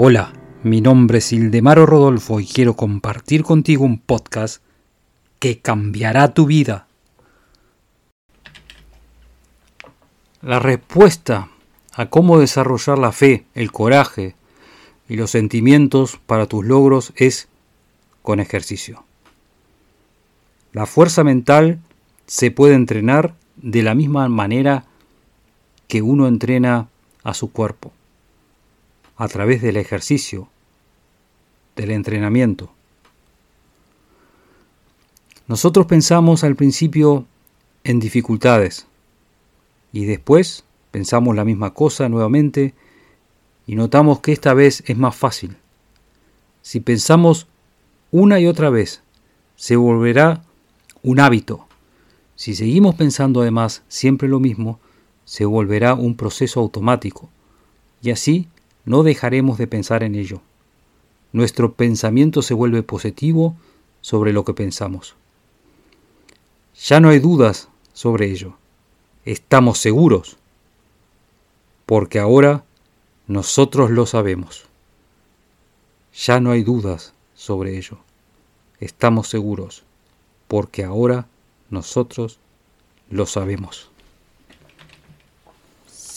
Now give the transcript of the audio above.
Hola, mi nombre es Ildemaro Rodolfo y quiero compartir contigo un podcast que cambiará tu vida. La respuesta a cómo desarrollar la fe, el coraje y los sentimientos para tus logros es con ejercicio. La fuerza mental se puede entrenar de la misma manera que uno entrena a su cuerpo a través del ejercicio, del entrenamiento. Nosotros pensamos al principio en dificultades y después pensamos la misma cosa nuevamente y notamos que esta vez es más fácil. Si pensamos una y otra vez, se volverá un hábito. Si seguimos pensando además siempre lo mismo, se volverá un proceso automático. Y así no dejaremos de pensar en ello. Nuestro pensamiento se vuelve positivo sobre lo que pensamos. Ya no hay dudas sobre ello. Estamos seguros. Porque ahora nosotros lo sabemos. Ya no hay dudas sobre ello. Estamos seguros. Porque ahora nosotros lo sabemos.